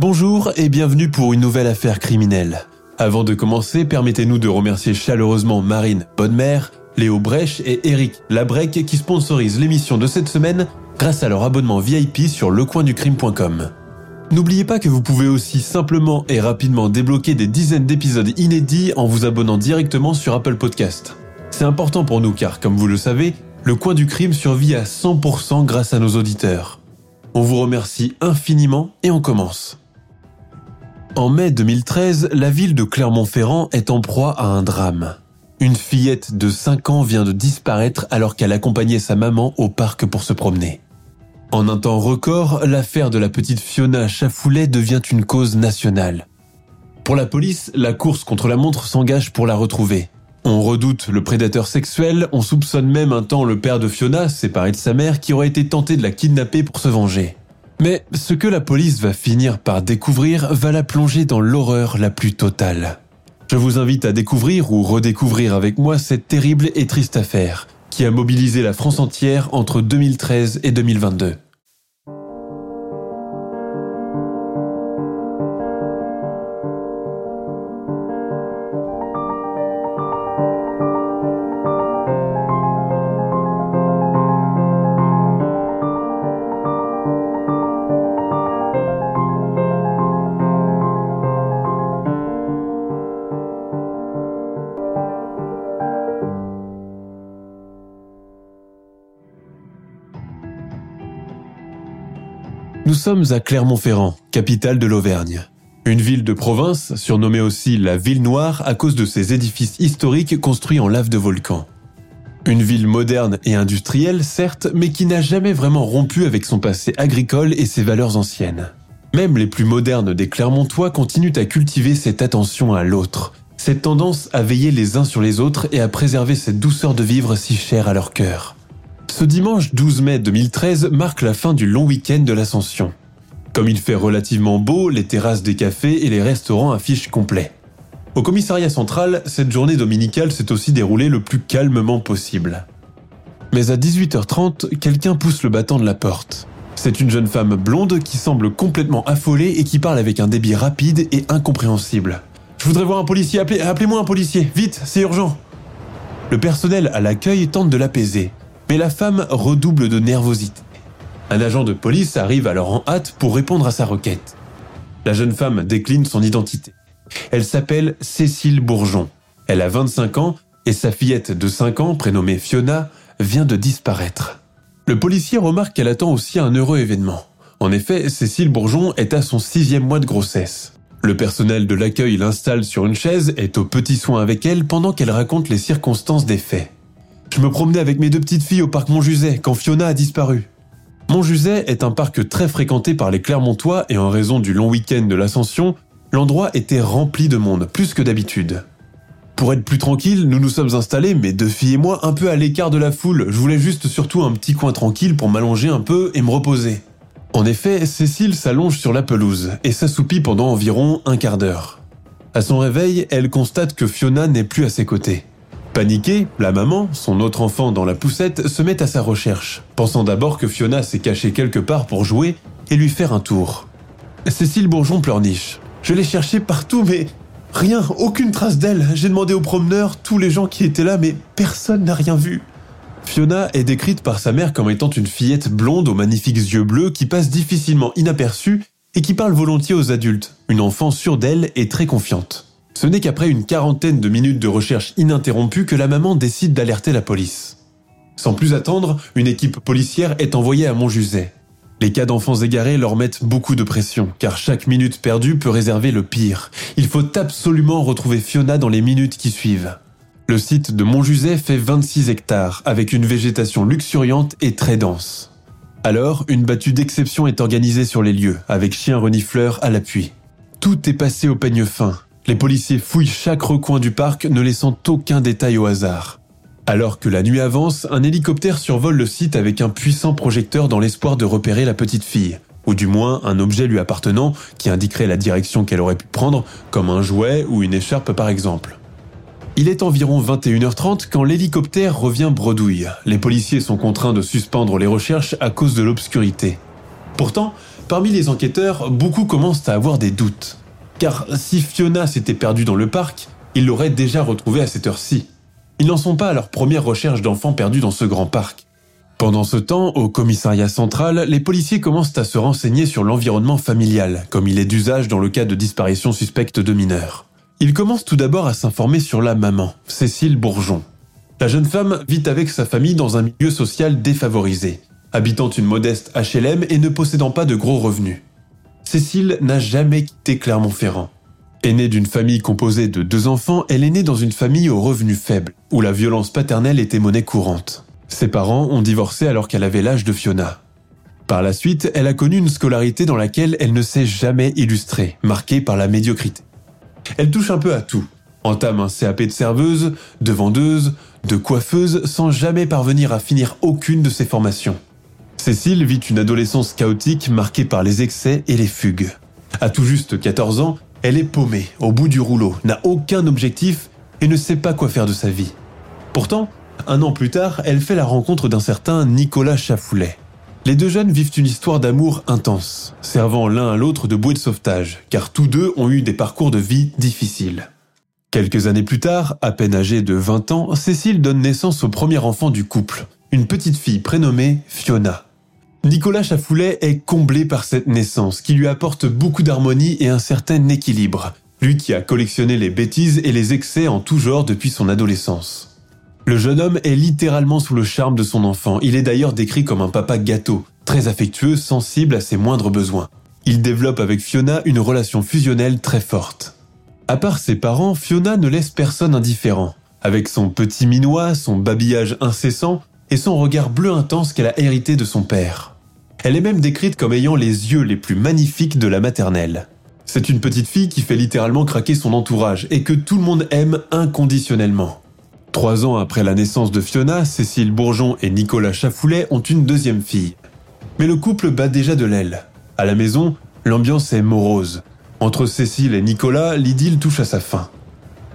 Bonjour et bienvenue pour une nouvelle affaire criminelle. Avant de commencer, permettez-nous de remercier chaleureusement Marine Bonnemère, Léo Brèche et Eric Labrec qui sponsorisent l'émission de cette semaine grâce à leur abonnement VIP sur lecoinducrime.com. N'oubliez pas que vous pouvez aussi simplement et rapidement débloquer des dizaines d'épisodes inédits en vous abonnant directement sur Apple Podcast. C'est important pour nous car, comme vous le savez, le coin du crime survit à 100% grâce à nos auditeurs. On vous remercie infiniment et on commence. En mai 2013, la ville de Clermont-Ferrand est en proie à un drame. Une fillette de 5 ans vient de disparaître alors qu'elle accompagnait sa maman au parc pour se promener. En un temps record, l'affaire de la petite Fiona Chafoulet devient une cause nationale. Pour la police, la course contre la montre s'engage pour la retrouver. On redoute le prédateur sexuel, on soupçonne même un temps le père de Fiona, séparé de sa mère, qui aurait été tenté de la kidnapper pour se venger. Mais ce que la police va finir par découvrir va la plonger dans l'horreur la plus totale. Je vous invite à découvrir ou redécouvrir avec moi cette terrible et triste affaire qui a mobilisé la France entière entre 2013 et 2022. À Clermont-Ferrand, capitale de l'Auvergne. Une ville de province, surnommée aussi la Ville Noire à cause de ses édifices historiques construits en lave de volcan. Une ville moderne et industrielle, certes, mais qui n'a jamais vraiment rompu avec son passé agricole et ses valeurs anciennes. Même les plus modernes des Clermontois continuent à cultiver cette attention à l'autre, cette tendance à veiller les uns sur les autres et à préserver cette douceur de vivre si chère à leur cœur. Ce dimanche 12 mai 2013 marque la fin du long week-end de l'Ascension. Comme il fait relativement beau, les terrasses des cafés et les restaurants affichent complet. Au commissariat central, cette journée dominicale s'est aussi déroulée le plus calmement possible. Mais à 18h30, quelqu'un pousse le battant de la porte. C'est une jeune femme blonde qui semble complètement affolée et qui parle avec un débit rapide et incompréhensible. Je voudrais voir un policier, appelez, appelez-moi un policier, vite, c'est urgent. Le personnel à l'accueil tente de l'apaiser, mais la femme redouble de nervosité. Un agent de police arrive alors en hâte pour répondre à sa requête. La jeune femme décline son identité. Elle s'appelle Cécile Bourgeon. Elle a 25 ans et sa fillette de 5 ans, prénommée Fiona, vient de disparaître. Le policier remarque qu'elle attend aussi un heureux événement. En effet, Cécile Bourgeon est à son sixième mois de grossesse. Le personnel de l'accueil l'installe sur une chaise, est aux petits soins avec elle pendant qu'elle raconte les circonstances des faits. Je me promenais avec mes deux petites filles au parc Montjuset quand Fiona a disparu. Montjuset est un parc très fréquenté par les Clermontois et en raison du long week-end de l'Ascension, l'endroit était rempli de monde, plus que d'habitude. Pour être plus tranquille, nous nous sommes installés, mes deux filles et moi, un peu à l'écart de la foule. Je voulais juste surtout un petit coin tranquille pour m'allonger un peu et me reposer. En effet, Cécile s'allonge sur la pelouse et s'assoupit pendant environ un quart d'heure. À son réveil, elle constate que Fiona n'est plus à ses côtés. Paniquée, la maman, son autre enfant dans la poussette, se met à sa recherche, pensant d'abord que Fiona s'est cachée quelque part pour jouer et lui faire un tour. Cécile Bourgeon pleurniche. Je l'ai cherchée partout, mais rien, aucune trace d'elle. J'ai demandé aux promeneurs, tous les gens qui étaient là, mais personne n'a rien vu. Fiona est décrite par sa mère comme étant une fillette blonde aux magnifiques yeux bleus qui passe difficilement inaperçue et qui parle volontiers aux adultes, une enfant sûre d'elle et très confiante. Ce n'est qu'après une quarantaine de minutes de recherche ininterrompue que la maman décide d'alerter la police. Sans plus attendre, une équipe policière est envoyée à Montjuset. Les cas d'enfants égarés leur mettent beaucoup de pression, car chaque minute perdue peut réserver le pire. Il faut absolument retrouver Fiona dans les minutes qui suivent. Le site de Montjuset fait 26 hectares, avec une végétation luxuriante et très dense. Alors, une battue d'exception est organisée sur les lieux, avec chiens renifleurs à l'appui. Tout est passé au peigne fin. Les policiers fouillent chaque recoin du parc, ne laissant aucun détail au hasard. Alors que la nuit avance, un hélicoptère survole le site avec un puissant projecteur dans l'espoir de repérer la petite fille, ou du moins un objet lui appartenant qui indiquerait la direction qu'elle aurait pu prendre, comme un jouet ou une écharpe par exemple. Il est environ 21h30 quand l'hélicoptère revient bredouille. Les policiers sont contraints de suspendre les recherches à cause de l'obscurité. Pourtant, parmi les enquêteurs, beaucoup commencent à avoir des doutes. Car si Fiona s'était perdue dans le parc, ils l'auraient déjà retrouvée à cette heure-ci. Ils n'en sont pas à leur première recherche d'enfants perdus dans ce grand parc. Pendant ce temps, au commissariat central, les policiers commencent à se renseigner sur l'environnement familial, comme il est d'usage dans le cas de disparition suspecte de mineurs. Ils commencent tout d'abord à s'informer sur la maman, Cécile Bourgeon. La jeune femme vit avec sa famille dans un milieu social défavorisé, habitant une modeste HLM et ne possédant pas de gros revenus. Cécile n'a jamais quitté Clermont-Ferrand. Aînée d'une famille composée de deux enfants, elle est née dans une famille aux revenus faibles, où la violence paternelle était monnaie courante. Ses parents ont divorcé alors qu'elle avait l'âge de Fiona. Par la suite, elle a connu une scolarité dans laquelle elle ne s'est jamais illustrée, marquée par la médiocrité. Elle touche un peu à tout, entame un CAP de serveuse, de vendeuse, de coiffeuse, sans jamais parvenir à finir aucune de ses formations. Cécile vit une adolescence chaotique marquée par les excès et les fugues. À tout juste 14 ans, elle est paumée, au bout du rouleau, n'a aucun objectif et ne sait pas quoi faire de sa vie. Pourtant, un an plus tard, elle fait la rencontre d'un certain Nicolas Chafoulet. Les deux jeunes vivent une histoire d'amour intense, servant l'un à l'autre de bouée de sauvetage, car tous deux ont eu des parcours de vie difficiles. Quelques années plus tard, à peine âgée de 20 ans, Cécile donne naissance au premier enfant du couple, une petite fille prénommée Fiona. Nicolas Chafoulet est comblé par cette naissance qui lui apporte beaucoup d'harmonie et un certain équilibre, lui qui a collectionné les bêtises et les excès en tout genre depuis son adolescence. Le jeune homme est littéralement sous le charme de son enfant, il est d'ailleurs décrit comme un papa gâteau, très affectueux, sensible à ses moindres besoins. Il développe avec Fiona une relation fusionnelle très forte. À part ses parents, Fiona ne laisse personne indifférent. Avec son petit minois, son babillage incessant et son regard bleu intense qu'elle a hérité de son père. Elle est même décrite comme ayant les yeux les plus magnifiques de la maternelle. C'est une petite fille qui fait littéralement craquer son entourage et que tout le monde aime inconditionnellement. Trois ans après la naissance de Fiona, Cécile Bourgeon et Nicolas Chafoulet ont une deuxième fille. Mais le couple bat déjà de l'aile. À la maison, l'ambiance est morose. Entre Cécile et Nicolas, l'idylle touche à sa fin.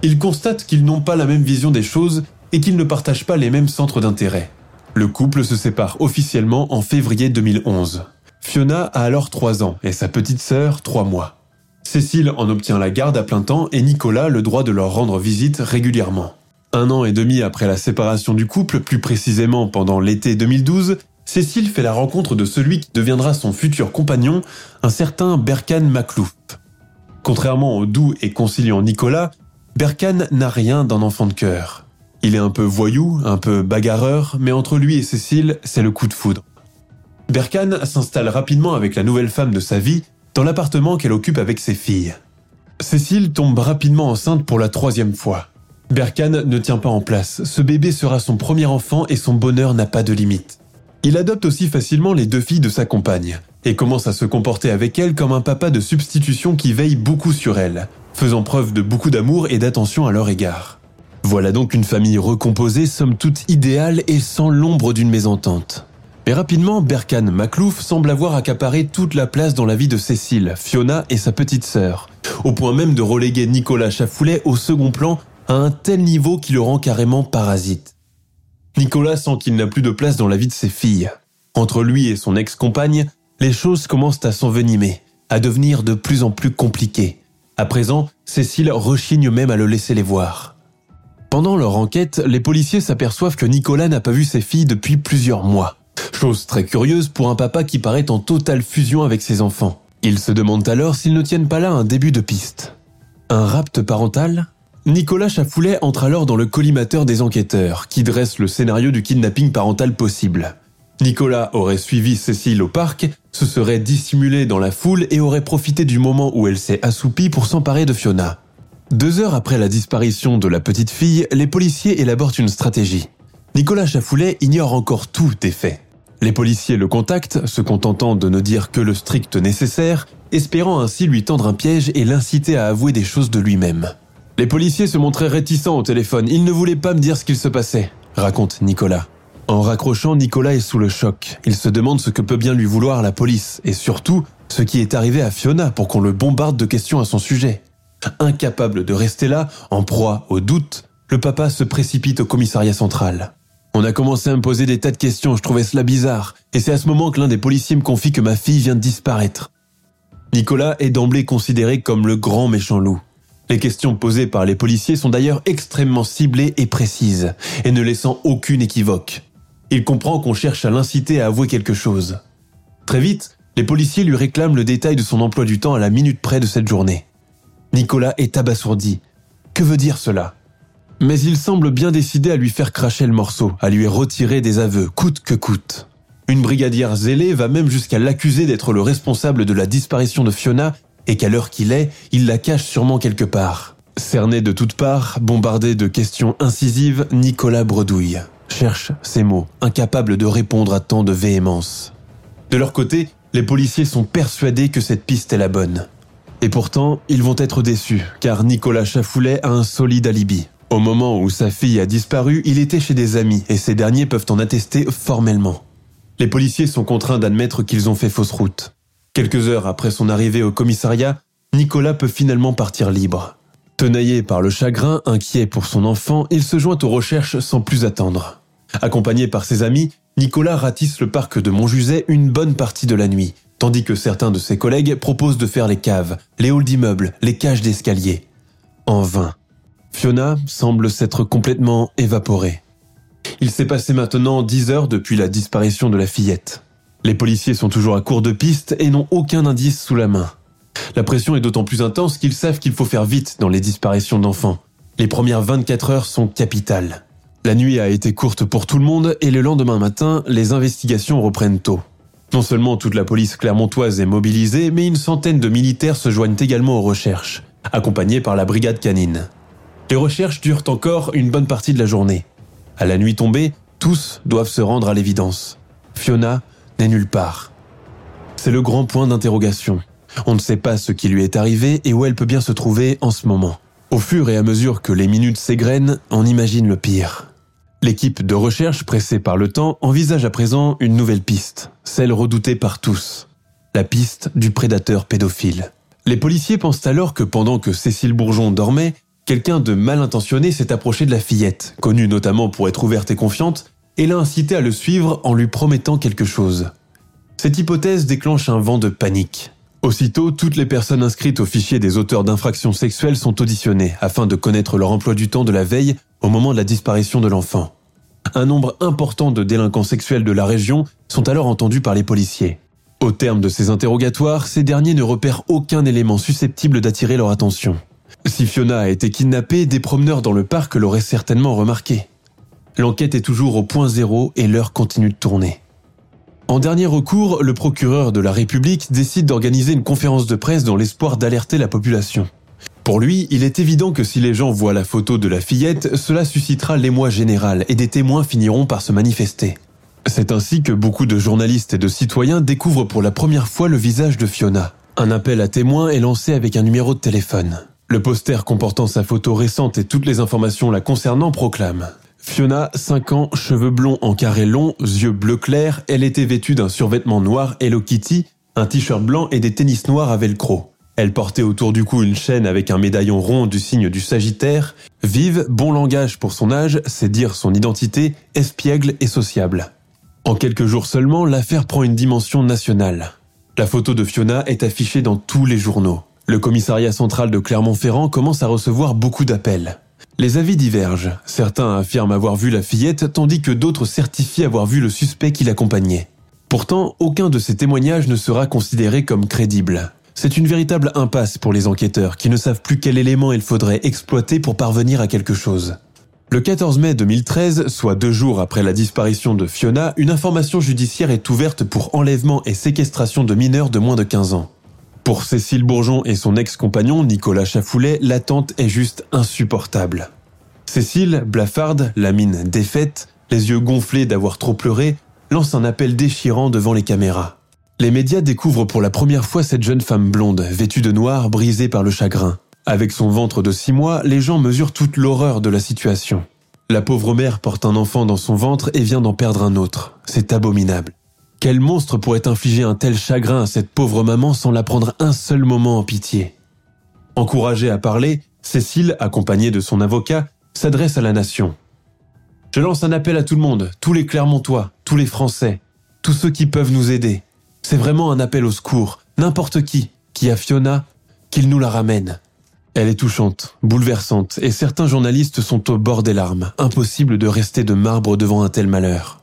Ils constatent qu'ils n'ont pas la même vision des choses et qu'ils ne partagent pas les mêmes centres d'intérêt. Le couple se sépare officiellement en février 2011. Fiona a alors 3 ans et sa petite sœur 3 mois. Cécile en obtient la garde à plein temps et Nicolas le droit de leur rendre visite régulièrement. Un an et demi après la séparation du couple, plus précisément pendant l'été 2012, Cécile fait la rencontre de celui qui deviendra son futur compagnon, un certain Berkan Maklouf. Contrairement au doux et conciliant Nicolas, Berkan n'a rien d'un enfant de cœur. Il est un peu voyou, un peu bagarreur, mais entre lui et Cécile, c'est le coup de foudre. Berkane s'installe rapidement avec la nouvelle femme de sa vie dans l'appartement qu'elle occupe avec ses filles. Cécile tombe rapidement enceinte pour la troisième fois. Berkane ne tient pas en place, ce bébé sera son premier enfant et son bonheur n'a pas de limite. Il adopte aussi facilement les deux filles de sa compagne, et commence à se comporter avec elles comme un papa de substitution qui veille beaucoup sur elles, faisant preuve de beaucoup d'amour et d'attention à leur égard. Voilà donc une famille recomposée, somme toute idéale et sans l'ombre d'une mésentente. Mais rapidement, Berkan Maclouf semble avoir accaparé toute la place dans la vie de Cécile, Fiona et sa petite sœur, au point même de reléguer Nicolas Chafoulet au second plan à un tel niveau qui le rend carrément parasite. Nicolas sent qu'il n'a plus de place dans la vie de ses filles. Entre lui et son ex-compagne, les choses commencent à s'envenimer, à devenir de plus en plus compliquées. À présent, Cécile rechigne même à le laisser les voir. Pendant leur enquête, les policiers s'aperçoivent que Nicolas n'a pas vu ses filles depuis plusieurs mois. Chose très curieuse pour un papa qui paraît en totale fusion avec ses enfants. Ils se demandent alors s'ils ne tiennent pas là un début de piste. Un rapt parental Nicolas Chafoulet entre alors dans le collimateur des enquêteurs, qui dresse le scénario du kidnapping parental possible. Nicolas aurait suivi Cécile au parc, se serait dissimulé dans la foule et aurait profité du moment où elle s'est assoupie pour s'emparer de Fiona. Deux heures après la disparition de la petite fille, les policiers élaborent une stratégie. Nicolas Chafoulet ignore encore tout des faits. Les policiers le contactent, se contentant de ne dire que le strict nécessaire, espérant ainsi lui tendre un piège et l'inciter à avouer des choses de lui-même. Les policiers se montraient réticents au téléphone, ils ne voulaient pas me dire ce qu'il se passait, raconte Nicolas. En raccrochant, Nicolas est sous le choc. Il se demande ce que peut bien lui vouloir la police, et surtout, ce qui est arrivé à Fiona pour qu'on le bombarde de questions à son sujet. Incapable de rester là, en proie au doute, le papa se précipite au commissariat central. On a commencé à me poser des tas de questions, je trouvais cela bizarre, et c'est à ce moment que l'un des policiers me confie que ma fille vient de disparaître. Nicolas est d'emblée considéré comme le grand méchant loup. Les questions posées par les policiers sont d'ailleurs extrêmement ciblées et précises, et ne laissant aucune équivoque. Il comprend qu'on cherche à l'inciter à avouer quelque chose. Très vite, les policiers lui réclament le détail de son emploi du temps à la minute près de cette journée. Nicolas est abasourdi. Que veut dire cela? Mais il semble bien décidé à lui faire cracher le morceau, à lui retirer des aveux, coûte que coûte. Une brigadière zélée va même jusqu'à l'accuser d'être le responsable de la disparition de Fiona et qu'à l'heure qu'il est, il la cache sûrement quelque part. Cerné de toutes parts, bombardé de questions incisives, Nicolas bredouille, cherche ses mots, incapable de répondre à tant de véhémence. De leur côté, les policiers sont persuadés que cette piste est la bonne. Et pourtant, ils vont être déçus, car Nicolas Chafoulet a un solide alibi. Au moment où sa fille a disparu, il était chez des amis, et ces derniers peuvent en attester formellement. Les policiers sont contraints d'admettre qu'ils ont fait fausse route. Quelques heures après son arrivée au commissariat, Nicolas peut finalement partir libre. Tenaillé par le chagrin, inquiet pour son enfant, il se joint aux recherches sans plus attendre. Accompagné par ses amis, Nicolas ratisse le parc de Montjuset une bonne partie de la nuit, tandis que certains de ses collègues proposent de faire les caves, les halls d'immeubles, les cages d'escalier. En vain. Fiona semble s'être complètement évaporée. Il s'est passé maintenant dix heures depuis la disparition de la fillette. Les policiers sont toujours à court de pistes et n'ont aucun indice sous la main. La pression est d'autant plus intense qu'ils savent qu'il faut faire vite dans les disparitions d'enfants. Les premières 24 heures sont capitales. La nuit a été courte pour tout le monde et le lendemain matin, les investigations reprennent tôt. Non seulement toute la police clermontoise est mobilisée, mais une centaine de militaires se joignent également aux recherches, accompagnés par la brigade canine. Les recherches durent encore une bonne partie de la journée. À la nuit tombée, tous doivent se rendre à l'évidence. Fiona n'est nulle part. C'est le grand point d'interrogation. On ne sait pas ce qui lui est arrivé et où elle peut bien se trouver en ce moment. Au fur et à mesure que les minutes s'égrènent, on imagine le pire. L'équipe de recherche, pressée par le temps, envisage à présent une nouvelle piste, celle redoutée par tous, la piste du prédateur pédophile. Les policiers pensent alors que pendant que Cécile Bourgeon dormait, quelqu'un de mal intentionné s'est approché de la fillette, connue notamment pour être ouverte et confiante, et l'a incité à le suivre en lui promettant quelque chose. Cette hypothèse déclenche un vent de panique. Aussitôt, toutes les personnes inscrites au fichier des auteurs d'infractions sexuelles sont auditionnées afin de connaître leur emploi du temps de la veille au moment de la disparition de l'enfant. Un nombre important de délinquants sexuels de la région sont alors entendus par les policiers. Au terme de ces interrogatoires, ces derniers ne repèrent aucun élément susceptible d'attirer leur attention. Si Fiona a été kidnappée, des promeneurs dans le parc l'auraient certainement remarqué. L'enquête est toujours au point zéro et l'heure continue de tourner. En dernier recours, le procureur de la République décide d'organiser une conférence de presse dans l'espoir d'alerter la population. Pour lui, il est évident que si les gens voient la photo de la fillette, cela suscitera l'émoi général et des témoins finiront par se manifester. C'est ainsi que beaucoup de journalistes et de citoyens découvrent pour la première fois le visage de Fiona. Un appel à témoins est lancé avec un numéro de téléphone. Le poster comportant sa photo récente et toutes les informations la concernant proclame Fiona, 5 ans, cheveux blonds en carré long, yeux bleu clair, elle était vêtue d'un survêtement noir Hello Kitty, un t-shirt blanc et des tennis noirs à velcro. Elle portait autour du cou une chaîne avec un médaillon rond du signe du Sagittaire. Vive, bon langage pour son âge, c'est dire son identité, espiègle et sociable. En quelques jours seulement, l'affaire prend une dimension nationale. La photo de Fiona est affichée dans tous les journaux. Le commissariat central de Clermont-Ferrand commence à recevoir beaucoup d'appels. Les avis divergent. Certains affirment avoir vu la fillette, tandis que d'autres certifient avoir vu le suspect qui l'accompagnait. Pourtant, aucun de ces témoignages ne sera considéré comme crédible. C'est une véritable impasse pour les enquêteurs qui ne savent plus quel élément il faudrait exploiter pour parvenir à quelque chose. Le 14 mai 2013, soit deux jours après la disparition de Fiona, une information judiciaire est ouverte pour enlèvement et séquestration de mineurs de moins de 15 ans. Pour Cécile Bourgeon et son ex-compagnon Nicolas Chafoulet, l'attente est juste insupportable. Cécile, blafarde, la mine défaite, les yeux gonflés d'avoir trop pleuré, lance un appel déchirant devant les caméras. Les médias découvrent pour la première fois cette jeune femme blonde, vêtue de noir, brisée par le chagrin. Avec son ventre de six mois, les gens mesurent toute l'horreur de la situation. La pauvre mère porte un enfant dans son ventre et vient d'en perdre un autre. C'est abominable. Quel monstre pourrait infliger un tel chagrin à cette pauvre maman sans la prendre un seul moment en pitié? Encouragée à parler, Cécile, accompagnée de son avocat, s'adresse à la nation. Je lance un appel à tout le monde, tous les Clermontois, tous les Français, tous ceux qui peuvent nous aider. C'est vraiment un appel au secours. N'importe qui, qui a Fiona, qu'il nous la ramène. Elle est touchante, bouleversante, et certains journalistes sont au bord des larmes. Impossible de rester de marbre devant un tel malheur.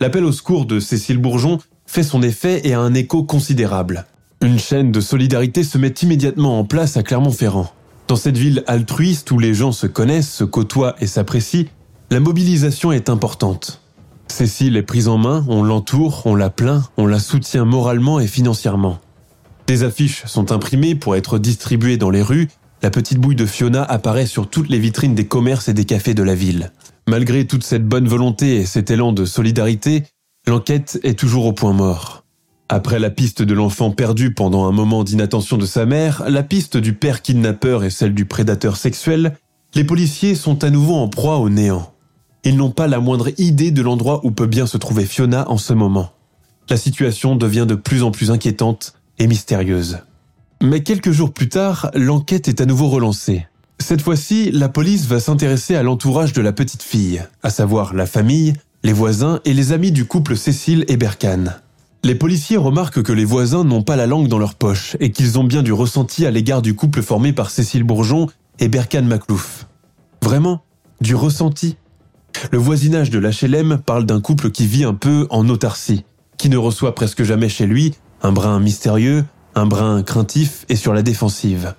L'appel au secours de Cécile Bourgeon fait son effet et a un écho considérable. Une chaîne de solidarité se met immédiatement en place à Clermont-Ferrand. Dans cette ville altruiste où les gens se connaissent, se côtoient et s'apprécient, la mobilisation est importante. Cécile est prise en main, on l'entoure, on la plaint, on la soutient moralement et financièrement. Des affiches sont imprimées pour être distribuées dans les rues la petite bouille de Fiona apparaît sur toutes les vitrines des commerces et des cafés de la ville. Malgré toute cette bonne volonté et cet élan de solidarité, l'enquête est toujours au point mort. Après la piste de l'enfant perdu pendant un moment d'inattention de sa mère, la piste du père kidnappeur et celle du prédateur sexuel, les policiers sont à nouveau en proie au néant. Ils n'ont pas la moindre idée de l'endroit où peut bien se trouver Fiona en ce moment. La situation devient de plus en plus inquiétante et mystérieuse. Mais quelques jours plus tard, l'enquête est à nouveau relancée. Cette fois-ci, la police va s'intéresser à l'entourage de la petite fille, à savoir la famille, les voisins et les amis du couple Cécile et Berkane. Les policiers remarquent que les voisins n'ont pas la langue dans leur poche et qu'ils ont bien du ressenti à l'égard du couple formé par Cécile Bourgeon et Berkane Maclouf. Vraiment, du ressenti? Le voisinage de l'HLM parle d'un couple qui vit un peu en autarcie, qui ne reçoit presque jamais chez lui un brin mystérieux, un brin craintif et sur la défensive.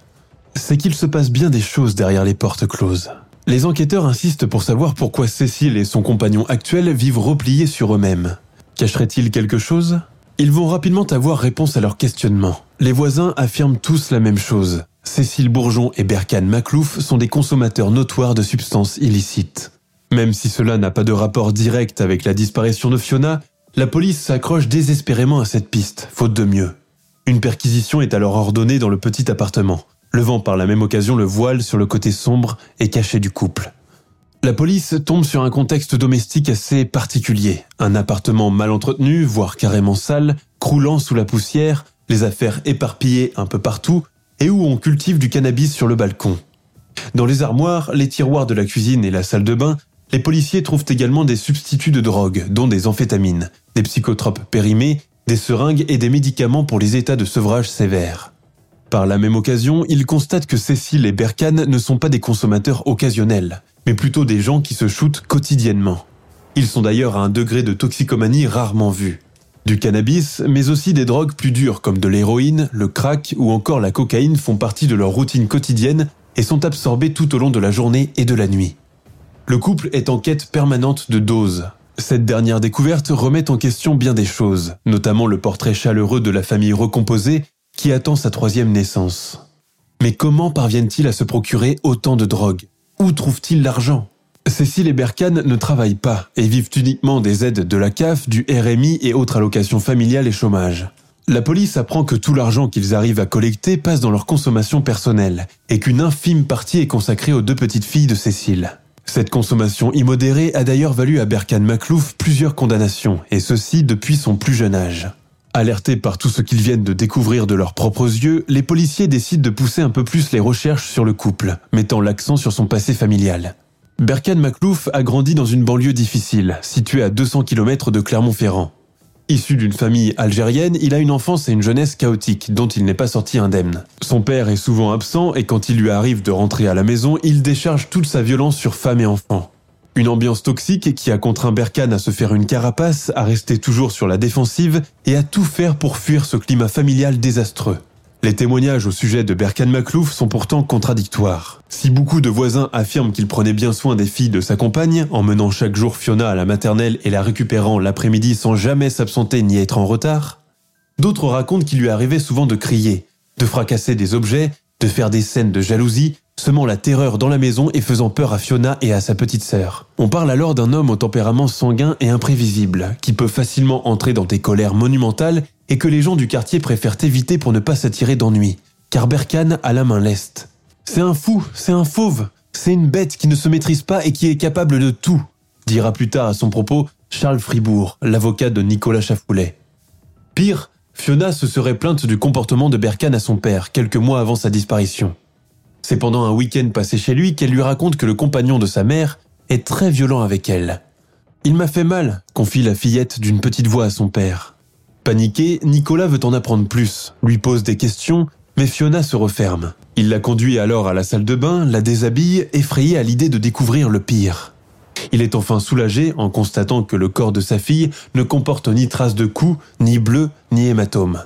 C'est qu'il se passe bien des choses derrière les portes closes. Les enquêteurs insistent pour savoir pourquoi Cécile et son compagnon actuel vivent repliés sur eux-mêmes. Cacheraient-ils quelque chose? Ils vont rapidement avoir réponse à leurs questionnements. Les voisins affirment tous la même chose. Cécile Bourgeon et Berkane Maclouf sont des consommateurs notoires de substances illicites. Même si cela n'a pas de rapport direct avec la disparition de Fiona, la police s'accroche désespérément à cette piste, faute de mieux. Une perquisition est alors ordonnée dans le petit appartement, levant par la même occasion le voile sur le côté sombre et caché du couple. La police tombe sur un contexte domestique assez particulier. Un appartement mal entretenu, voire carrément sale, croulant sous la poussière, les affaires éparpillées un peu partout, et où on cultive du cannabis sur le balcon. Dans les armoires, les tiroirs de la cuisine et la salle de bain, les policiers trouvent également des substituts de drogue, dont des amphétamines, des psychotropes périmés des seringues et des médicaments pour les états de sevrage sévères. Par la même occasion, il constate que Cécile et Berkane ne sont pas des consommateurs occasionnels, mais plutôt des gens qui se shootent quotidiennement. Ils sont d'ailleurs à un degré de toxicomanie rarement vu. Du cannabis, mais aussi des drogues plus dures comme de l'héroïne, le crack ou encore la cocaïne font partie de leur routine quotidienne et sont absorbés tout au long de la journée et de la nuit. Le couple est en quête permanente de doses, cette dernière découverte remet en question bien des choses, notamment le portrait chaleureux de la famille recomposée qui attend sa troisième naissance. Mais comment parviennent-ils à se procurer autant de drogue? Où trouvent-ils l'argent? Cécile et Berkane ne travaillent pas et vivent uniquement des aides de la CAF, du RMI et autres allocations familiales et chômage. La police apprend que tout l'argent qu'ils arrivent à collecter passe dans leur consommation personnelle et qu'une infime partie est consacrée aux deux petites filles de Cécile. Cette consommation immodérée a d'ailleurs valu à Berkane Maclouf plusieurs condamnations, et ceci depuis son plus jeune âge. Alertés par tout ce qu'ils viennent de découvrir de leurs propres yeux, les policiers décident de pousser un peu plus les recherches sur le couple, mettant l'accent sur son passé familial. Berkane Maclouf a grandi dans une banlieue difficile, située à 200 km de Clermont-Ferrand. Issu d'une famille algérienne, il a une enfance et une jeunesse chaotique dont il n'est pas sorti indemne. Son père est souvent absent et quand il lui arrive de rentrer à la maison, il décharge toute sa violence sur femme et enfants. Une ambiance toxique qui a contraint Berkane à se faire une carapace, à rester toujours sur la défensive et à tout faire pour fuir ce climat familial désastreux. Les témoignages au sujet de Berkan Maclouf sont pourtant contradictoires. Si beaucoup de voisins affirment qu'il prenait bien soin des filles de sa compagne, emmenant chaque jour Fiona à la maternelle et la récupérant l'après-midi sans jamais s'absenter ni être en retard, d'autres racontent qu'il lui arrivait souvent de crier, de fracasser des objets, de faire des scènes de jalousie, semant la terreur dans la maison et faisant peur à Fiona et à sa petite sœur. On parle alors d'un homme au tempérament sanguin et imprévisible, qui peut facilement entrer dans des colères monumentales et que les gens du quartier préfèrent éviter pour ne pas s'attirer d'ennui, car Berkane a la main leste. C'est un fou, c'est un fauve, c'est une bête qui ne se maîtrise pas et qui est capable de tout, dira plus tard à son propos Charles Fribourg, l'avocat de Nicolas Chafoulet. Pire, Fiona se serait plainte du comportement de Berkane à son père quelques mois avant sa disparition. C'est pendant un week-end passé chez lui qu'elle lui raconte que le compagnon de sa mère est très violent avec elle. Il m'a fait mal, confie la fillette d'une petite voix à son père. Paniqué, Nicolas veut en apprendre plus, lui pose des questions, mais Fiona se referme. Il la conduit alors à la salle de bain, la déshabille, effrayé à l'idée de découvrir le pire. Il est enfin soulagé en constatant que le corps de sa fille ne comporte ni trace de coups, ni bleu, ni hématome.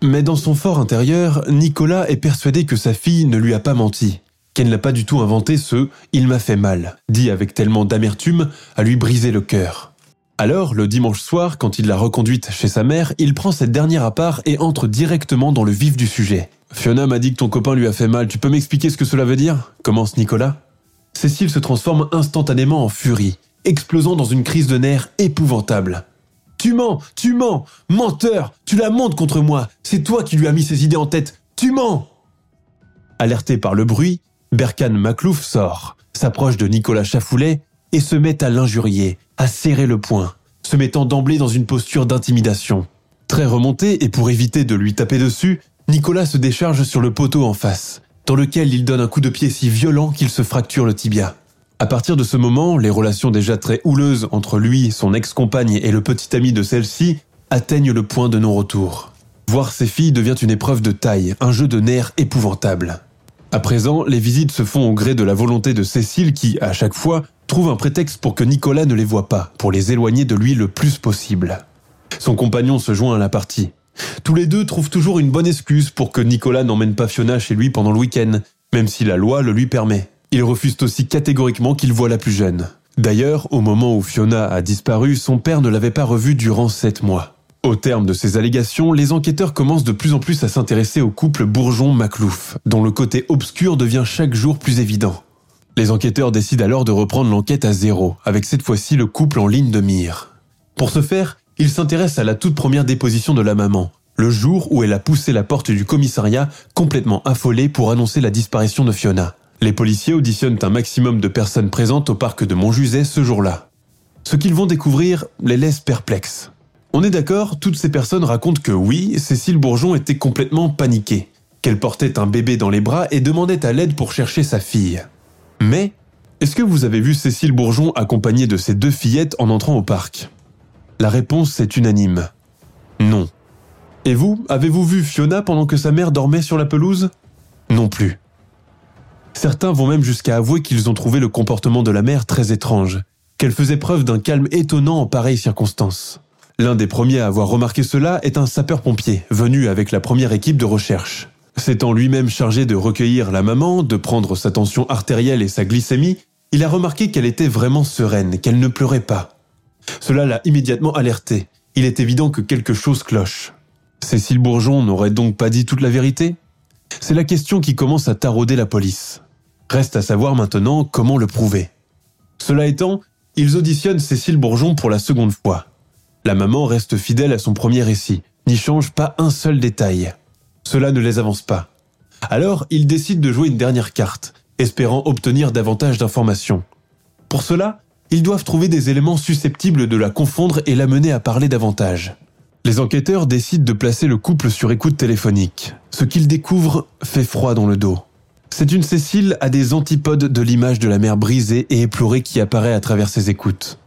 Mais dans son fort intérieur, Nicolas est persuadé que sa fille ne lui a pas menti, qu'elle n'a pas du tout inventé ce ⁇ il m'a fait mal ⁇ dit avec tellement d'amertume à lui briser le cœur. Alors, le dimanche soir, quand il l'a reconduite chez sa mère, il prend cette dernière à part et entre directement dans le vif du sujet. Fiona m'a dit que ton copain lui a fait mal, tu peux m'expliquer ce que cela veut dire? Commence Nicolas? Cécile se transforme instantanément en furie, explosant dans une crise de nerfs épouvantable. Tu mens, tu mens, menteur, tu la montes contre moi, c'est toi qui lui as mis ces idées en tête, tu mens Alerté par le bruit, Berkane Maclouf sort, s'approche de Nicolas Chafoulet et se met à l'injurier, à serrer le poing, se mettant d'emblée dans une posture d'intimidation. Très remonté et pour éviter de lui taper dessus, Nicolas se décharge sur le poteau en face, dans lequel il donne un coup de pied si violent qu'il se fracture le tibia. À partir de ce moment, les relations déjà très houleuses entre lui, son ex-compagne et le petit ami de celle-ci atteignent le point de non-retour. Voir ses filles devient une épreuve de taille, un jeu de nerfs épouvantable. À présent, les visites se font au gré de la volonté de Cécile qui, à chaque fois, trouve un prétexte pour que Nicolas ne les voit pas, pour les éloigner de lui le plus possible. Son compagnon se joint à la partie. Tous les deux trouvent toujours une bonne excuse pour que Nicolas n'emmène pas Fiona chez lui pendant le week-end, même si la loi le lui permet. Il refuse aussi catégoriquement qu'il voit la plus jeune. D'ailleurs, au moment où Fiona a disparu, son père ne l'avait pas revue durant sept mois. Au terme de ces allégations, les enquêteurs commencent de plus en plus à s'intéresser au couple Bourgeon-Maclouf, dont le côté obscur devient chaque jour plus évident. Les enquêteurs décident alors de reprendre l'enquête à zéro, avec cette fois-ci le couple en ligne de mire. Pour ce faire, ils s'intéressent à la toute première déposition de la maman, le jour où elle a poussé la porte du commissariat complètement affolée pour annoncer la disparition de Fiona. Les policiers auditionnent un maximum de personnes présentes au parc de Montjuset ce jour-là. Ce qu'ils vont découvrir les laisse perplexes. On est d'accord, toutes ces personnes racontent que oui, Cécile Bourgeon était complètement paniquée, qu'elle portait un bébé dans les bras et demandait à l'aide pour chercher sa fille. Mais, est-ce que vous avez vu Cécile Bourgeon accompagnée de ses deux fillettes en entrant au parc? La réponse est unanime. Non. Et vous, avez-vous vu Fiona pendant que sa mère dormait sur la pelouse? Non plus. Certains vont même jusqu'à avouer qu'ils ont trouvé le comportement de la mère très étrange, qu'elle faisait preuve d'un calme étonnant en pareilles circonstances. L'un des premiers à avoir remarqué cela est un sapeur-pompier, venu avec la première équipe de recherche. S'étant lui-même chargé de recueillir la maman, de prendre sa tension artérielle et sa glycémie, il a remarqué qu'elle était vraiment sereine, qu'elle ne pleurait pas. Cela l'a immédiatement alerté. Il est évident que quelque chose cloche. Cécile Bourgeon n'aurait donc pas dit toute la vérité? C'est la question qui commence à tarauder la police. Reste à savoir maintenant comment le prouver. Cela étant, ils auditionnent Cécile Bourgeon pour la seconde fois. La maman reste fidèle à son premier récit, n'y change pas un seul détail. Cela ne les avance pas. Alors, ils décident de jouer une dernière carte, espérant obtenir davantage d'informations. Pour cela, ils doivent trouver des éléments susceptibles de la confondre et la mener à parler davantage. Les enquêteurs décident de placer le couple sur écoute téléphonique. Ce qu'ils découvrent fait froid dans le dos. C'est une Cécile à des antipodes de l'image de la mère brisée et éplorée qui apparaît à travers ses écoutes.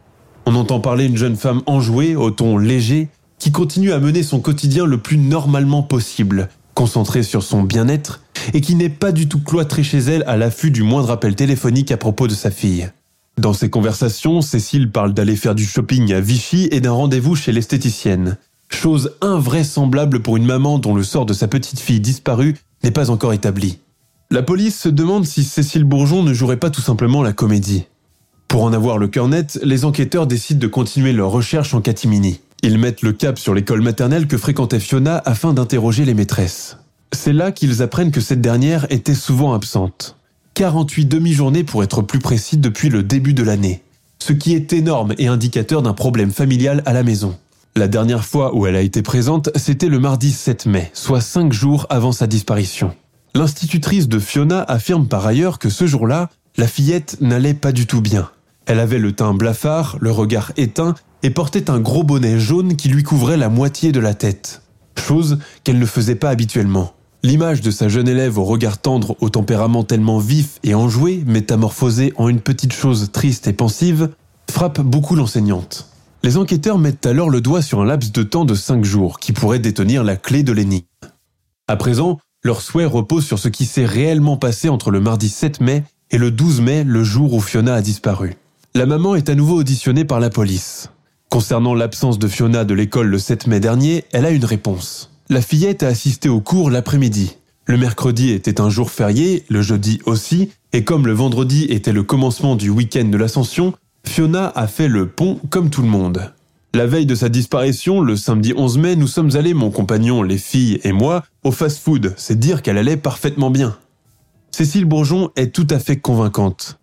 On entend parler une jeune femme enjouée, au ton léger, qui continue à mener son quotidien le plus normalement possible, concentrée sur son bien-être, et qui n'est pas du tout cloîtrée chez elle à l'affût du moindre appel téléphonique à propos de sa fille. Dans ces conversations, Cécile parle d'aller faire du shopping à Vichy et d'un rendez-vous chez l'esthéticienne. chose invraisemblable pour une maman dont le sort de sa petite fille disparue n'est pas encore établi. La police se demande si Cécile Bourgeon ne jouerait pas tout simplement la comédie. Pour en avoir le cœur net, les enquêteurs décident de continuer leur recherche en catimini. Ils mettent le cap sur l'école maternelle que fréquentait Fiona afin d'interroger les maîtresses. C'est là qu'ils apprennent que cette dernière était souvent absente. 48 demi-journées pour être plus précis depuis le début de l'année, ce qui est énorme et indicateur d'un problème familial à la maison. La dernière fois où elle a été présente, c'était le mardi 7 mai, soit 5 jours avant sa disparition. L'institutrice de Fiona affirme par ailleurs que ce jour-là, la fillette n'allait pas du tout bien. Elle avait le teint blafard, le regard éteint et portait un gros bonnet jaune qui lui couvrait la moitié de la tête. Chose qu'elle ne faisait pas habituellement. L'image de sa jeune élève au regard tendre, au tempérament tellement vif et enjoué, métamorphosée en une petite chose triste et pensive, frappe beaucoup l'enseignante. Les enquêteurs mettent alors le doigt sur un laps de temps de cinq jours qui pourrait détenir la clé de l'énigme. À présent, leur souhait repose sur ce qui s'est réellement passé entre le mardi 7 mai et le 12 mai, le jour où Fiona a disparu. La maman est à nouveau auditionnée par la police. Concernant l'absence de Fiona de l'école le 7 mai dernier, elle a une réponse. La fillette a assisté au cours l'après-midi. Le mercredi était un jour férié, le jeudi aussi, et comme le vendredi était le commencement du week-end de l'ascension, Fiona a fait le pont comme tout le monde. La veille de sa disparition, le samedi 11 mai, nous sommes allés, mon compagnon, les filles et moi, au fast-food. C'est dire qu'elle allait parfaitement bien. Cécile Bourgeon est tout à fait convaincante.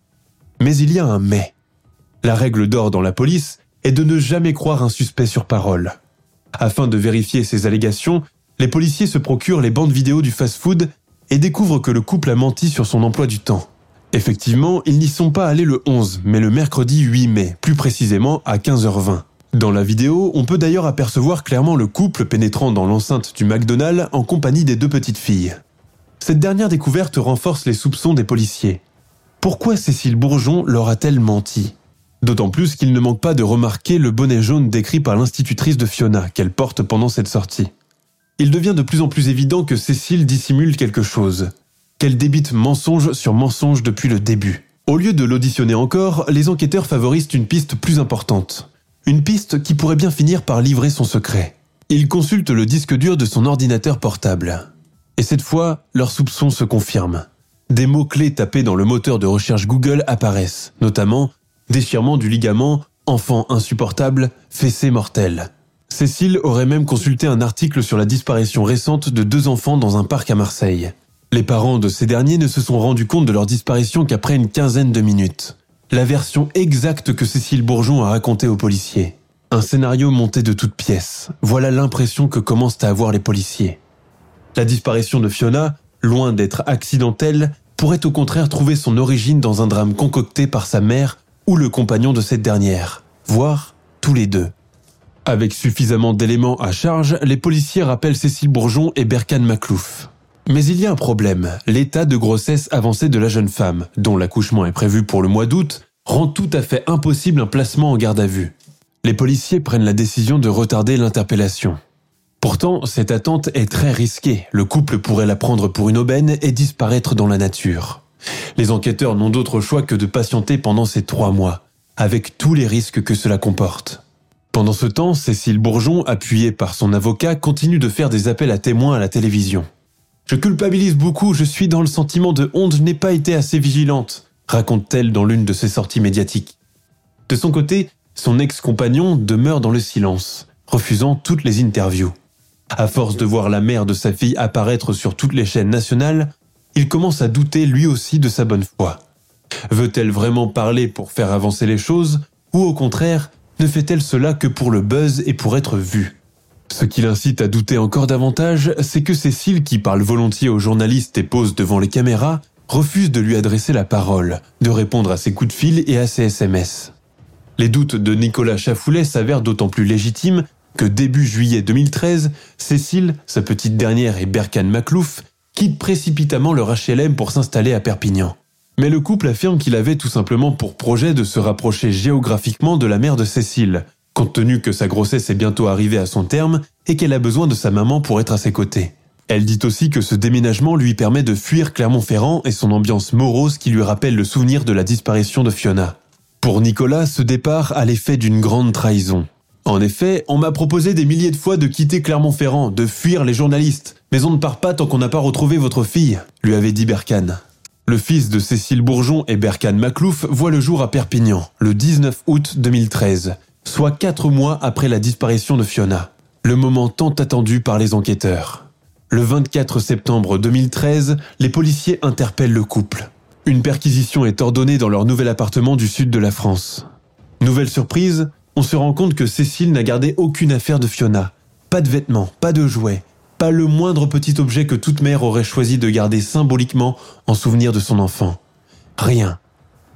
Mais il y a un mais. La règle d'or dans la police est de ne jamais croire un suspect sur parole. Afin de vérifier ces allégations, les policiers se procurent les bandes vidéo du fast-food et découvrent que le couple a menti sur son emploi du temps. Effectivement, ils n'y sont pas allés le 11, mais le mercredi 8 mai, plus précisément à 15h20. Dans la vidéo, on peut d'ailleurs apercevoir clairement le couple pénétrant dans l'enceinte du McDonald's en compagnie des deux petites filles. Cette dernière découverte renforce les soupçons des policiers. Pourquoi Cécile Bourgeon leur a-t-elle menti? D'autant plus qu'il ne manque pas de remarquer le bonnet jaune décrit par l'institutrice de Fiona qu'elle porte pendant cette sortie il devient de plus en plus évident que Cécile dissimule quelque chose, qu'elle débite mensonge sur mensonge depuis le début. Au lieu de l'auditionner encore, les enquêteurs favorisent une piste plus importante. Une piste qui pourrait bien finir par livrer son secret. Ils consultent le disque dur de son ordinateur portable. Et cette fois, leurs soupçons se confirment. Des mots-clés tapés dans le moteur de recherche Google apparaissent, notamment déchirement du ligament, enfant insupportable, fessé mortel. Cécile aurait même consulté un article sur la disparition récente de deux enfants dans un parc à Marseille. Les parents de ces derniers ne se sont rendus compte de leur disparition qu'après une quinzaine de minutes. La version exacte que Cécile Bourgeon a racontée aux policiers. Un scénario monté de toutes pièces. Voilà l'impression que commencent à avoir les policiers. La disparition de Fiona, loin d'être accidentelle, pourrait au contraire trouver son origine dans un drame concocté par sa mère ou le compagnon de cette dernière, voire tous les deux. Avec suffisamment d'éléments à charge, les policiers rappellent Cécile Bourgeon et Berkane Maclouf. Mais il y a un problème. L'état de grossesse avancé de la jeune femme, dont l'accouchement est prévu pour le mois d'août, rend tout à fait impossible un placement en garde à vue. Les policiers prennent la décision de retarder l'interpellation. Pourtant, cette attente est très risquée. Le couple pourrait la prendre pour une aubaine et disparaître dans la nature. Les enquêteurs n'ont d'autre choix que de patienter pendant ces trois mois, avec tous les risques que cela comporte. Pendant ce temps, Cécile Bourgeon, appuyée par son avocat, continue de faire des appels à témoins à la télévision. Je culpabilise beaucoup, je suis dans le sentiment de honte, je n'ai pas été assez vigilante, raconte-t-elle dans l'une de ses sorties médiatiques. De son côté, son ex-compagnon demeure dans le silence, refusant toutes les interviews. À force de voir la mère de sa fille apparaître sur toutes les chaînes nationales, il commence à douter lui aussi de sa bonne foi. Veut-elle vraiment parler pour faire avancer les choses, ou au contraire, ne fait-elle cela que pour le buzz et pour être vue? Ce qui l'incite à douter encore davantage, c'est que Cécile, qui parle volontiers aux journalistes et pose devant les caméras, refuse de lui adresser la parole, de répondre à ses coups de fil et à ses SMS. Les doutes de Nicolas Chafoulet s'avèrent d'autant plus légitimes que début juillet 2013, Cécile, sa petite dernière et Berkane Maclouf quittent précipitamment leur HLM pour s'installer à Perpignan. Mais le couple affirme qu'il avait tout simplement pour projet de se rapprocher géographiquement de la mère de Cécile, compte tenu que sa grossesse est bientôt arrivée à son terme et qu'elle a besoin de sa maman pour être à ses côtés. Elle dit aussi que ce déménagement lui permet de fuir Clermont-Ferrand et son ambiance morose qui lui rappelle le souvenir de la disparition de Fiona. Pour Nicolas, ce départ a l'effet d'une grande trahison. En effet, on m'a proposé des milliers de fois de quitter Clermont-Ferrand, de fuir les journalistes. Mais on ne part pas tant qu'on n'a pas retrouvé votre fille, lui avait dit Berkane. Le fils de Cécile Bourgeon et Berkane Maclouf voit le jour à Perpignan, le 19 août 2013, soit quatre mois après la disparition de Fiona. Le moment tant attendu par les enquêteurs. Le 24 septembre 2013, les policiers interpellent le couple. Une perquisition est ordonnée dans leur nouvel appartement du sud de la France. Nouvelle surprise, on se rend compte que Cécile n'a gardé aucune affaire de Fiona. Pas de vêtements, pas de jouets, pas le moindre petit objet que toute mère aurait choisi de garder symboliquement en souvenir de son enfant. Rien.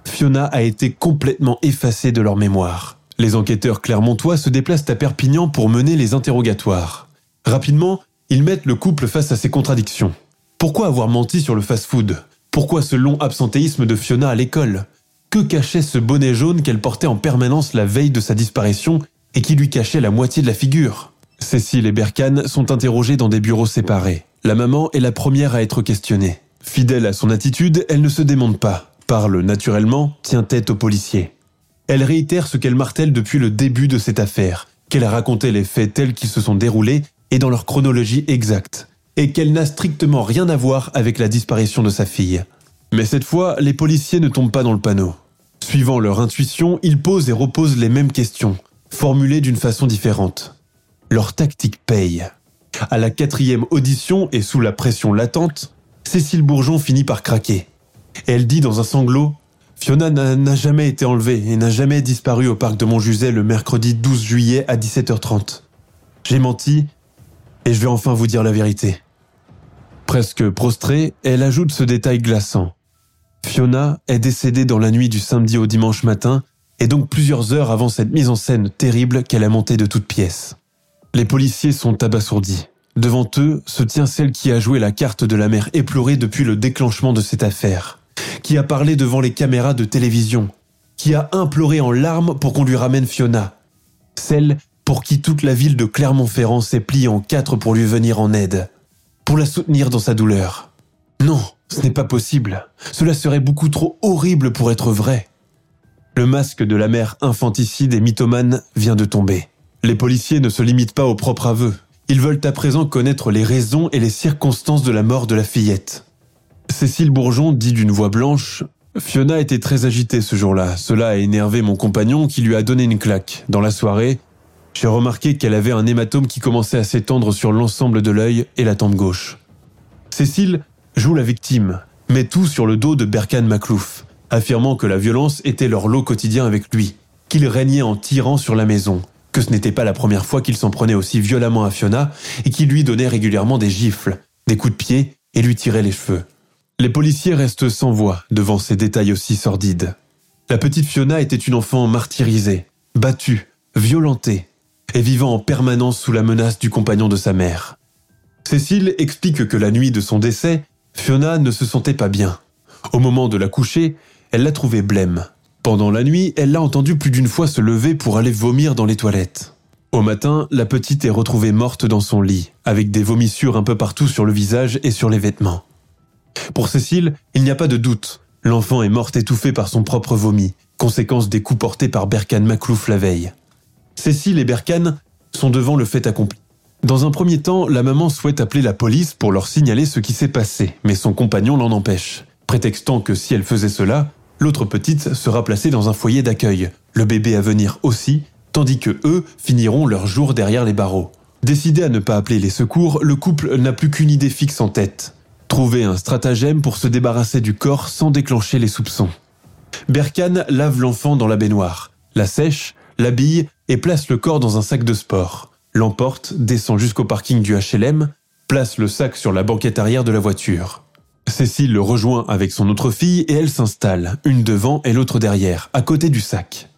Fiona a été complètement effacée de leur mémoire. Les enquêteurs clermontois se déplacent à Perpignan pour mener les interrogatoires. Rapidement, ils mettent le couple face à ses contradictions. Pourquoi avoir menti sur le fast-food? Pourquoi ce long absentéisme de Fiona à l'école? Que cachait ce bonnet jaune qu'elle portait en permanence la veille de sa disparition et qui lui cachait la moitié de la figure? Cécile et Berkane sont interrogés dans des bureaux séparés. La maman est la première à être questionnée. Fidèle à son attitude, elle ne se démonte pas, parle naturellement, tient tête aux policiers. Elle réitère ce qu'elle martèle depuis le début de cette affaire, qu'elle a raconté les faits tels qu'ils se sont déroulés et dans leur chronologie exacte, et qu'elle n'a strictement rien à voir avec la disparition de sa fille. Mais cette fois, les policiers ne tombent pas dans le panneau. Suivant leur intuition, ils posent et reposent les mêmes questions, formulées d'une façon différente. Leur tactique paye. À la quatrième audition et sous la pression latente, Cécile Bourgeon finit par craquer. Elle dit dans un sanglot Fiona n'a jamais été enlevée et n'a jamais disparu au parc de Montjuset le mercredi 12 juillet à 17h30. J'ai menti et je vais enfin vous dire la vérité. Presque prostrée, elle ajoute ce détail glaçant. Fiona est décédée dans la nuit du samedi au dimanche matin, et donc plusieurs heures avant cette mise en scène terrible qu'elle a montée de toutes pièces. Les policiers sont abasourdis. Devant eux se tient celle qui a joué la carte de la mère éplorée depuis le déclenchement de cette affaire, qui a parlé devant les caméras de télévision, qui a imploré en larmes pour qu'on lui ramène Fiona, celle pour qui toute la ville de Clermont-Ferrand s'est pliée en quatre pour lui venir en aide, pour la soutenir dans sa douleur. Non, ce n'est pas possible. Cela serait beaucoup trop horrible pour être vrai. Le masque de la mère infanticide et mythomane vient de tomber. Les policiers ne se limitent pas au propre aveu. Ils veulent à présent connaître les raisons et les circonstances de la mort de la fillette. Cécile Bourgeon dit d'une voix blanche Fiona était très agitée ce jour-là. Cela a énervé mon compagnon qui lui a donné une claque. Dans la soirée, j'ai remarqué qu'elle avait un hématome qui commençait à s'étendre sur l'ensemble de l'œil et la tempe gauche. Cécile joue la victime, met tout sur le dos de Berkane Maclouf, affirmant que la violence était leur lot quotidien avec lui, qu'il régnait en tirant sur la maison, que ce n'était pas la première fois qu'il s'en prenait aussi violemment à Fiona et qu'il lui donnait régulièrement des gifles, des coups de pied et lui tirait les cheveux. Les policiers restent sans voix devant ces détails aussi sordides. La petite Fiona était une enfant martyrisée, battue, violentée, et vivant en permanence sous la menace du compagnon de sa mère. Cécile explique que la nuit de son décès, Fiona ne se sentait pas bien. Au moment de la coucher, elle l'a trouvée blême. Pendant la nuit, elle l'a entendue plus d'une fois se lever pour aller vomir dans les toilettes. Au matin, la petite est retrouvée morte dans son lit, avec des vomissures un peu partout sur le visage et sur les vêtements. Pour Cécile, il n'y a pas de doute. L'enfant est morte étouffée par son propre vomi, conséquence des coups portés par Berkane Maclouf la veille. Cécile et Berkane sont devant le fait accompli. Dans un premier temps, la maman souhaite appeler la police pour leur signaler ce qui s'est passé, mais son compagnon l'en empêche, prétextant que si elle faisait cela, l'autre petite sera placée dans un foyer d'accueil, le bébé à venir aussi, tandis que eux finiront leur jour derrière les barreaux. Décidé à ne pas appeler les secours, le couple n'a plus qu'une idée fixe en tête. Trouver un stratagème pour se débarrasser du corps sans déclencher les soupçons. Berkane lave l'enfant dans la baignoire, la sèche, l'habille et place le corps dans un sac de sport l'emporte, descend jusqu'au parking du HLM, place le sac sur la banquette arrière de la voiture. Cécile le rejoint avec son autre fille et elle s'installe, une devant et l'autre derrière, à côté du sac.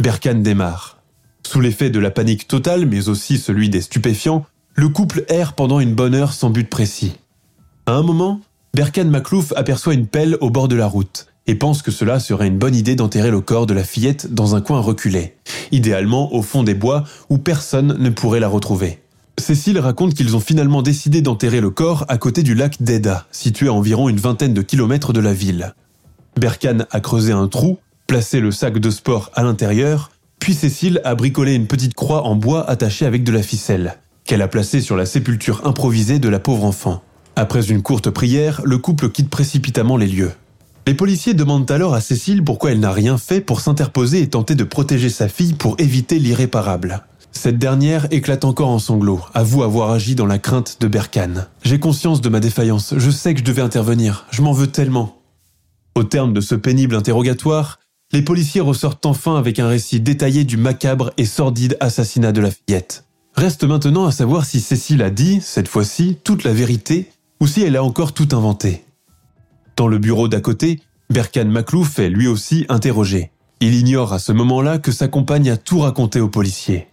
Berkane démarre. Sous l'effet de la panique totale, mais aussi celui des stupéfiants, le couple erre pendant une bonne heure sans but précis. À un moment, Berkane Maclouf aperçoit une pelle au bord de la route et pense que cela serait une bonne idée d'enterrer le corps de la fillette dans un coin reculé, idéalement au fond des bois où personne ne pourrait la retrouver. Cécile raconte qu'ils ont finalement décidé d'enterrer le corps à côté du lac d'Eda, situé à environ une vingtaine de kilomètres de la ville. Berkane a creusé un trou, placé le sac de sport à l'intérieur Puis Cécile a bricolé une petite croix en bois attachée avec de la ficelle, qu'elle a placée sur la sépulture improvisée de la pauvre enfant. Après une courte prière, le couple quitte précipitamment les lieux. Les policiers demandent alors à Cécile pourquoi elle n'a rien fait pour s'interposer et tenter de protéger sa fille pour éviter l'irréparable. Cette dernière éclate encore en sanglots, avoue avoir agi dans la crainte de Berkane. J'ai conscience de ma défaillance, je sais que je devais intervenir, je m'en veux tellement. Au terme de ce pénible interrogatoire, les policiers ressortent enfin avec un récit détaillé du macabre et sordide assassinat de la fillette. Reste maintenant à savoir si Cécile a dit, cette fois-ci, toute la vérité, ou si elle a encore tout inventé. Dans le bureau d'à côté, Berkane Maclouf est lui aussi interrogé. Il ignore à ce moment-là que sa compagne a tout raconté aux policiers.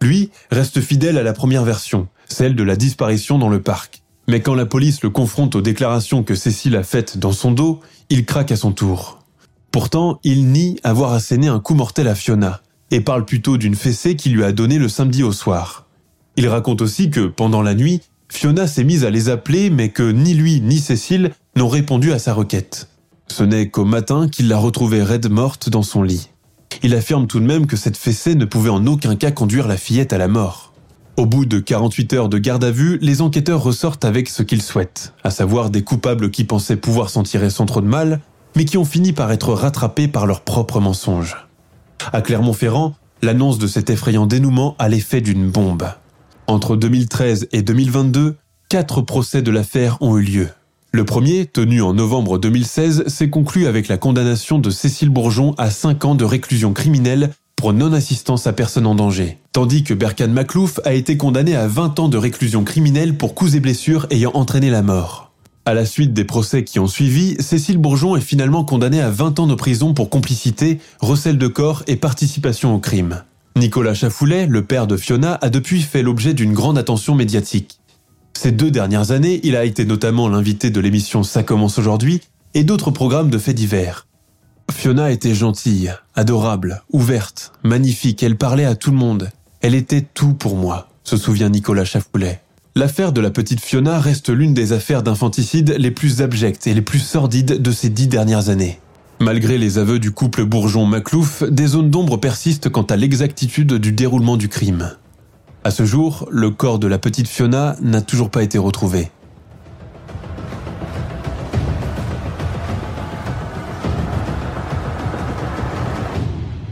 Lui reste fidèle à la première version, celle de la disparition dans le parc. Mais quand la police le confronte aux déclarations que Cécile a faites dans son dos, il craque à son tour. Pourtant, il nie avoir asséné un coup mortel à Fiona, et parle plutôt d'une fessée qu'il lui a donnée le samedi au soir. Il raconte aussi que, pendant la nuit, Fiona s'est mise à les appeler, mais que ni lui ni Cécile n'ont répondu à sa requête. Ce n'est qu'au matin qu'il l'a retrouvée raide morte dans son lit. Il affirme tout de même que cette fessée ne pouvait en aucun cas conduire la fillette à la mort. Au bout de 48 heures de garde à vue, les enquêteurs ressortent avec ce qu'ils souhaitent, à savoir des coupables qui pensaient pouvoir s'en tirer sans trop de mal, mais qui ont fini par être rattrapés par leurs propres mensonges. À Clermont-Ferrand, l'annonce de cet effrayant dénouement a l'effet d'une bombe. Entre 2013 et 2022, quatre procès de l'affaire ont eu lieu. Le premier, tenu en novembre 2016, s'est conclu avec la condamnation de Cécile Bourgeon à 5 ans de réclusion criminelle pour non-assistance à personne en danger, tandis que Berkane Maclouf a été condamné à 20 ans de réclusion criminelle pour coups et blessures ayant entraîné la mort. À la suite des procès qui ont suivi, Cécile Bourgeon est finalement condamnée à 20 ans de prison pour complicité, recel de corps et participation au crime. Nicolas Chafoulet, le père de Fiona, a depuis fait l'objet d'une grande attention médiatique. Ces deux dernières années, il a été notamment l'invité de l'émission Ça commence aujourd'hui et d'autres programmes de faits divers. Fiona était gentille, adorable, ouverte, magnifique, elle parlait à tout le monde. Elle était tout pour moi, se souvient Nicolas Chafoulet. L'affaire de la petite Fiona reste l'une des affaires d'infanticide les plus abjectes et les plus sordides de ces dix dernières années. Malgré les aveux du couple Bourgeon-Maclouf, des zones d'ombre persistent quant à l'exactitude du déroulement du crime. À ce jour, le corps de la petite Fiona n'a toujours pas été retrouvé.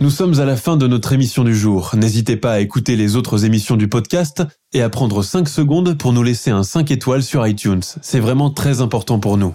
Nous sommes à la fin de notre émission du jour. N'hésitez pas à écouter les autres émissions du podcast et à prendre 5 secondes pour nous laisser un 5 étoiles sur iTunes. C'est vraiment très important pour nous.